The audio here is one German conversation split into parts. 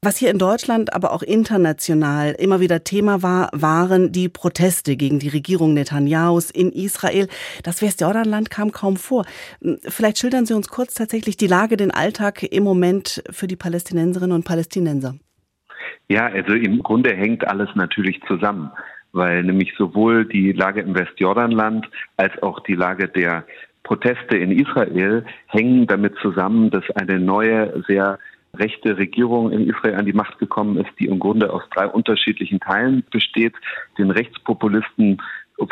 Was hier in Deutschland, aber auch international immer wieder Thema war, waren die Proteste gegen die Regierung Netanjahus in Israel. Das Westjordanland kam kaum vor. Vielleicht schildern Sie uns kurz tatsächlich die Lage, den Alltag im Moment für die Palästinenserinnen und Palästinenser. Ja, also im Grunde hängt alles natürlich zusammen, weil nämlich sowohl die Lage im Westjordanland als auch die Lage der Proteste in Israel hängen damit zusammen, dass eine neue, sehr rechte Regierung in Israel an die Macht gekommen ist, die im Grunde aus drei unterschiedlichen Teilen besteht. Den Rechtspopulisten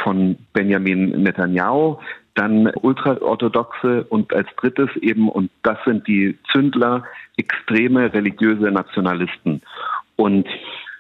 von Benjamin Netanyahu, dann ultraorthodoxe und als drittes eben, und das sind die Zündler, extreme religiöse Nationalisten. Und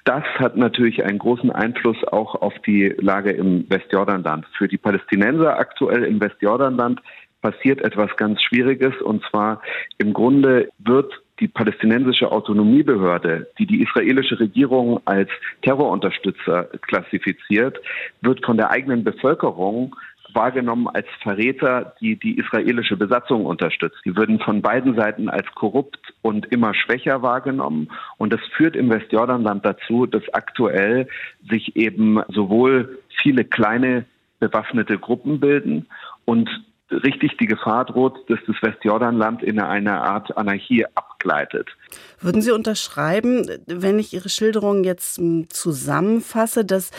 das hat natürlich einen großen Einfluss auch auf die Lage im Westjordanland. Für die Palästinenser aktuell im Westjordanland passiert etwas ganz Schwieriges und zwar im Grunde wird die palästinensische Autonomiebehörde, die die israelische Regierung als Terrorunterstützer klassifiziert, wird von der eigenen Bevölkerung wahrgenommen als Verräter, die die israelische Besatzung unterstützt. Die würden von beiden Seiten als korrupt und immer schwächer wahrgenommen. Und das führt im Westjordanland dazu, dass aktuell sich eben sowohl viele kleine bewaffnete Gruppen bilden und richtig die Gefahr droht, dass das Westjordanland in eine Art Anarchie abgleitet. Würden Sie unterschreiben, wenn ich Ihre Schilderung jetzt zusammenfasse, dass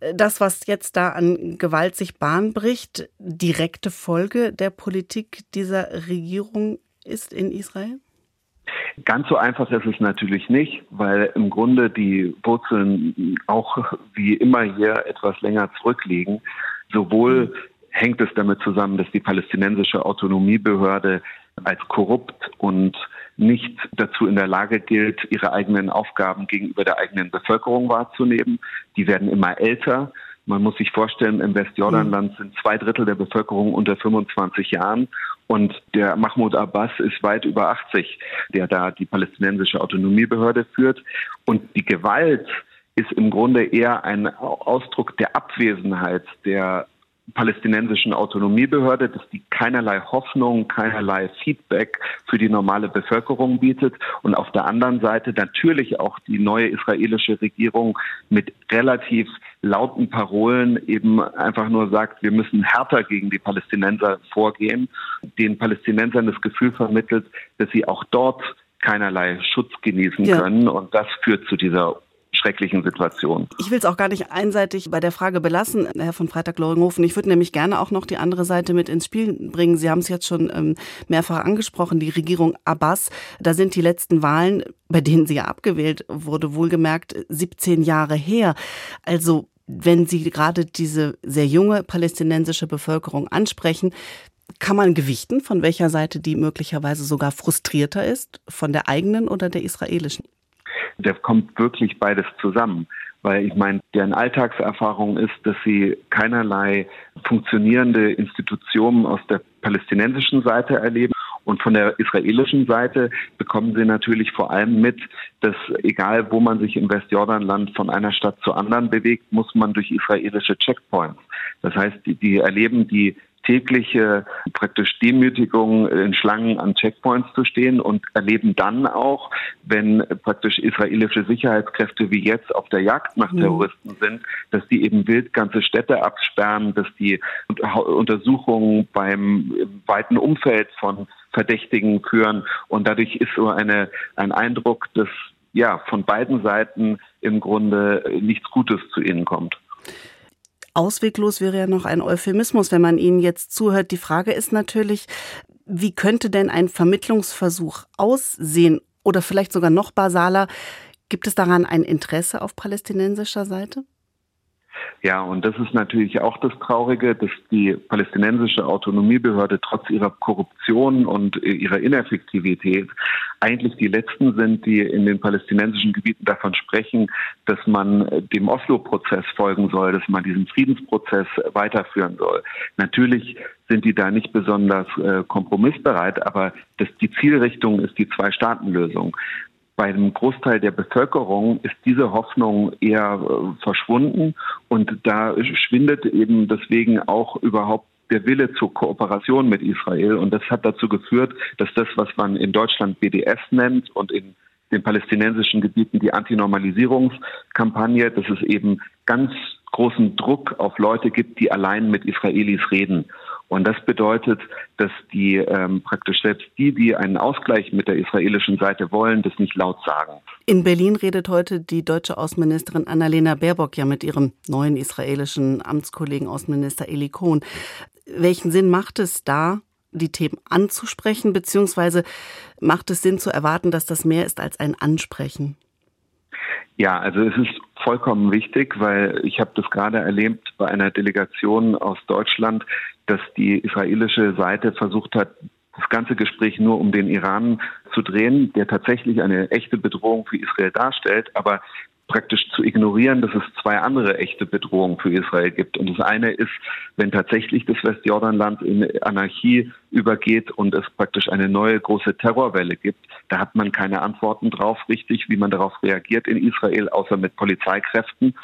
äh, das, was jetzt da an Gewalt sich Bahn bricht, direkte Folge der Politik dieser Regierung ist in Israel? Ganz so einfach ist es natürlich nicht, weil im Grunde die Wurzeln auch wie immer hier etwas länger zurückliegen. Sowohl hängt es damit zusammen, dass die palästinensische Autonomiebehörde als korrupt und nicht dazu in der Lage gilt, ihre eigenen Aufgaben gegenüber der eigenen Bevölkerung wahrzunehmen. Die werden immer älter. Man muss sich vorstellen, im Westjordanland sind zwei Drittel der Bevölkerung unter 25 Jahren und der Mahmoud Abbas ist weit über 80, der da die palästinensische Autonomiebehörde führt. Und die Gewalt ist im Grunde eher ein Ausdruck der Abwesenheit der palästinensischen Autonomiebehörde, dass die keinerlei Hoffnung, keinerlei Feedback für die normale Bevölkerung bietet und auf der anderen Seite natürlich auch die neue israelische Regierung mit relativ lauten Parolen eben einfach nur sagt, wir müssen härter gegen die Palästinenser vorgehen, den Palästinensern das Gefühl vermittelt, dass sie auch dort keinerlei Schutz genießen ja. können und das führt zu dieser schrecklichen Situation. Ich will es auch gar nicht einseitig bei der Frage belassen, Herr von Freitag-Loringhofen. Ich würde nämlich gerne auch noch die andere Seite mit ins Spiel bringen. Sie haben es jetzt schon ähm, mehrfach angesprochen, die Regierung Abbas. Da sind die letzten Wahlen, bei denen sie ja abgewählt wurde, wohlgemerkt 17 Jahre her. Also wenn Sie gerade diese sehr junge palästinensische Bevölkerung ansprechen, kann man gewichten, von welcher Seite die möglicherweise sogar frustrierter ist, von der eigenen oder der israelischen? Da kommt wirklich beides zusammen. Weil ich meine, deren Alltagserfahrung ist, dass sie keinerlei funktionierende Institutionen aus der palästinensischen Seite erleben. Und von der israelischen Seite bekommen sie natürlich vor allem mit, dass egal wo man sich im Westjordanland von einer Stadt zur anderen bewegt, muss man durch israelische Checkpoints. Das heißt, die, die erleben die tägliche praktisch Demütigung in Schlangen an Checkpoints zu stehen und erleben dann auch, wenn praktisch israelische Sicherheitskräfte wie jetzt auf der Jagd nach mhm. Terroristen sind, dass die eben wild ganze Städte absperren, dass die Untersuchungen beim weiten Umfeld von Verdächtigen führen und dadurch ist so eine, ein Eindruck, dass ja von beiden Seiten im Grunde nichts Gutes zu ihnen kommt. Ausweglos wäre ja noch ein Euphemismus, wenn man Ihnen jetzt zuhört. Die Frage ist natürlich, wie könnte denn ein Vermittlungsversuch aussehen? Oder vielleicht sogar noch basaler, gibt es daran ein Interesse auf palästinensischer Seite? Ja, und das ist natürlich auch das Traurige, dass die palästinensische Autonomiebehörde trotz ihrer Korruption und ihrer Ineffektivität eigentlich die letzten sind, die in den palästinensischen Gebieten davon sprechen, dass man dem Oslo-Prozess folgen soll, dass man diesen Friedensprozess weiterführen soll. Natürlich sind die da nicht besonders äh, kompromissbereit, aber das, die Zielrichtung ist die Zwei-Staaten-Lösung bei einem Großteil der Bevölkerung ist diese Hoffnung eher äh, verschwunden und da schwindet eben deswegen auch überhaupt der Wille zur Kooperation mit Israel und das hat dazu geführt, dass das, was man in Deutschland BDS nennt und in den palästinensischen Gebieten die Antinormalisierungskampagne, dass es eben ganz großen Druck auf Leute gibt, die allein mit Israelis reden. Und das bedeutet, dass die ähm, praktisch selbst die, die einen Ausgleich mit der israelischen Seite wollen, das nicht laut sagen. In Berlin redet heute die deutsche Außenministerin Annalena Baerbock ja mit ihrem neuen israelischen Amtskollegen Außenminister Eli Kohn. Welchen Sinn macht es da, die Themen anzusprechen, beziehungsweise macht es Sinn zu erwarten, dass das mehr ist als ein Ansprechen? Ja, also es ist vollkommen wichtig, weil ich habe das gerade erlebt bei einer Delegation aus Deutschland, dass die israelische Seite versucht hat, das ganze Gespräch nur um den Iran zu drehen, der tatsächlich eine echte Bedrohung für Israel darstellt, aber praktisch zu ignorieren, dass es zwei andere echte Bedrohungen für Israel gibt. Und das eine ist, wenn tatsächlich das Westjordanland in Anarchie übergeht und es praktisch eine neue große Terrorwelle gibt, da hat man keine Antworten drauf richtig, wie man darauf reagiert in Israel, außer mit Polizeikräften.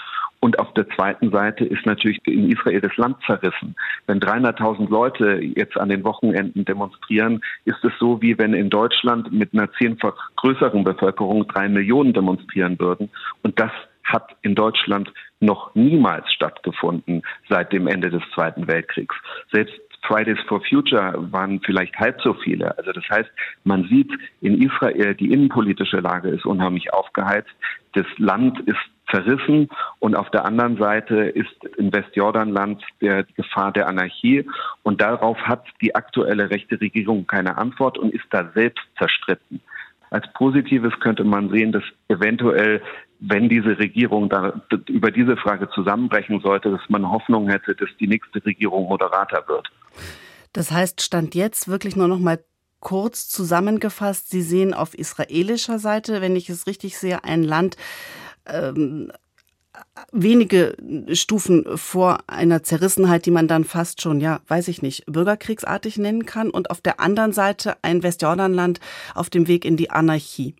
Und auf der zweiten Seite ist natürlich in Israel das Land zerrissen. Wenn 300.000 Leute jetzt an den Wochenenden demonstrieren, ist es so, wie wenn in Deutschland mit einer zehnfach größeren Bevölkerung drei Millionen demonstrieren würden. Und das hat in Deutschland noch niemals stattgefunden seit dem Ende des Zweiten Weltkriegs. Selbst Fridays for Future waren vielleicht halb so viele. Also das heißt, man sieht in Israel, die innenpolitische Lage ist unheimlich aufgeheizt. Das Land ist zerrissen und auf der anderen Seite ist im Westjordanland der Gefahr der Anarchie und darauf hat die aktuelle rechte Regierung keine Antwort und ist da selbst zerstritten. Als Positives könnte man sehen, dass eventuell, wenn diese Regierung da über diese Frage zusammenbrechen sollte, dass man Hoffnung hätte, dass die nächste Regierung moderater wird. Das heißt, stand jetzt wirklich nur noch mal kurz zusammengefasst, Sie sehen auf israelischer Seite, wenn ich es richtig sehe, ein Land, ähm, wenige Stufen vor einer Zerrissenheit, die man dann fast schon, ja, weiß ich nicht, bürgerkriegsartig nennen kann und auf der anderen Seite ein Westjordanland auf dem Weg in die Anarchie.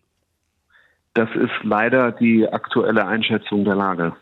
Das ist leider die aktuelle Einschätzung der Lage.